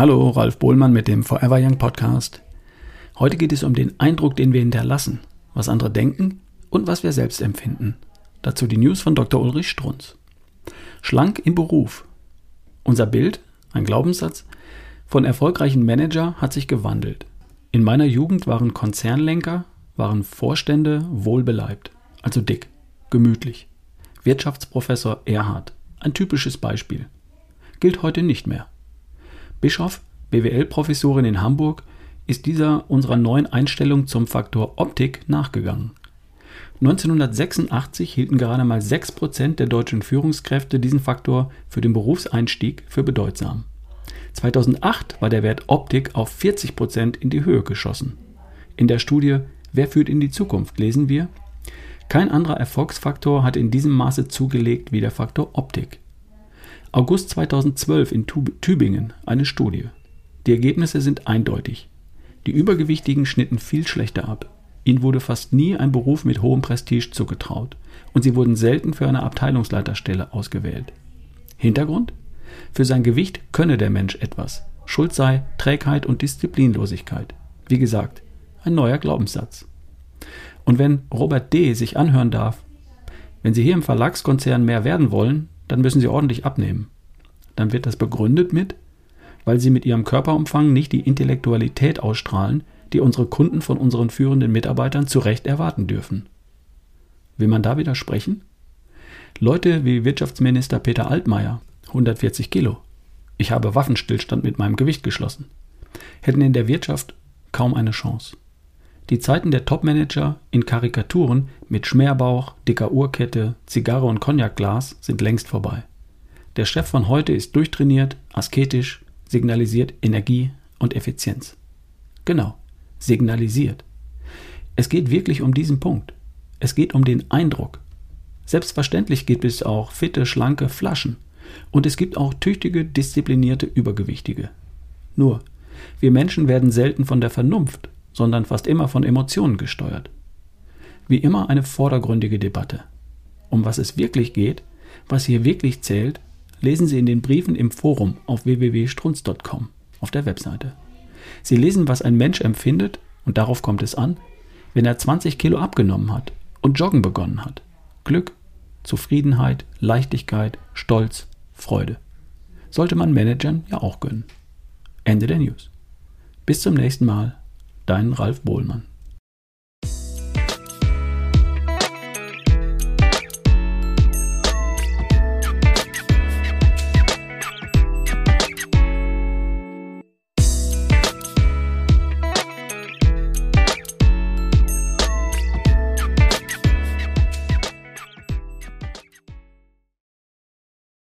Hallo, Ralf Bohlmann mit dem Forever Young Podcast. Heute geht es um den Eindruck, den wir hinterlassen, was andere denken und was wir selbst empfinden. Dazu die News von Dr. Ulrich Strunz. Schlank im Beruf. Unser Bild, ein Glaubenssatz, von erfolgreichen Manager hat sich gewandelt. In meiner Jugend waren Konzernlenker, waren Vorstände wohlbeleibt, also dick, gemütlich. Wirtschaftsprofessor Erhard, ein typisches Beispiel. Gilt heute nicht mehr. Bischof, BWL-Professorin in Hamburg, ist dieser unserer neuen Einstellung zum Faktor Optik nachgegangen. 1986 hielten gerade mal 6% der deutschen Führungskräfte diesen Faktor für den Berufseinstieg für bedeutsam. 2008 war der Wert Optik auf 40% in die Höhe geschossen. In der Studie Wer führt in die Zukunft lesen wir, kein anderer Erfolgsfaktor hat in diesem Maße zugelegt wie der Faktor Optik. August 2012 in Tübingen eine Studie. Die Ergebnisse sind eindeutig. Die Übergewichtigen schnitten viel schlechter ab. Ihnen wurde fast nie ein Beruf mit hohem Prestige zugetraut und sie wurden selten für eine Abteilungsleiterstelle ausgewählt. Hintergrund? Für sein Gewicht könne der Mensch etwas. Schuld sei Trägheit und Disziplinlosigkeit. Wie gesagt, ein neuer Glaubenssatz. Und wenn Robert D. sich anhören darf, wenn Sie hier im Verlagskonzern mehr werden wollen, dann müssen Sie ordentlich abnehmen. Dann wird das begründet mit, weil Sie mit Ihrem Körperumfang nicht die Intellektualität ausstrahlen, die unsere Kunden von unseren führenden Mitarbeitern zu Recht erwarten dürfen. Will man da widersprechen? Leute wie Wirtschaftsminister Peter Altmaier, 140 Kilo. Ich habe Waffenstillstand mit meinem Gewicht geschlossen. Hätten in der Wirtschaft kaum eine Chance. Die Zeiten der Topmanager in Karikaturen mit Schmerbauch, dicker Uhrkette, Zigarre und Cognacglas sind längst vorbei. Der Chef von heute ist durchtrainiert, asketisch, signalisiert Energie und Effizienz. Genau, signalisiert. Es geht wirklich um diesen Punkt. Es geht um den Eindruck. Selbstverständlich gibt es auch fitte, schlanke Flaschen. Und es gibt auch tüchtige, disziplinierte Übergewichtige. Nur, wir Menschen werden selten von der Vernunft, sondern fast immer von Emotionen gesteuert. Wie immer eine vordergründige Debatte. Um was es wirklich geht, was hier wirklich zählt, lesen Sie in den Briefen im Forum auf www.strunz.com auf der Webseite. Sie lesen, was ein Mensch empfindet, und darauf kommt es an, wenn er 20 Kilo abgenommen hat und joggen begonnen hat. Glück, Zufriedenheit, Leichtigkeit, Stolz, Freude. Sollte man Managern ja auch gönnen. Ende der News. Bis zum nächsten Mal, dein Ralf Bohlmann.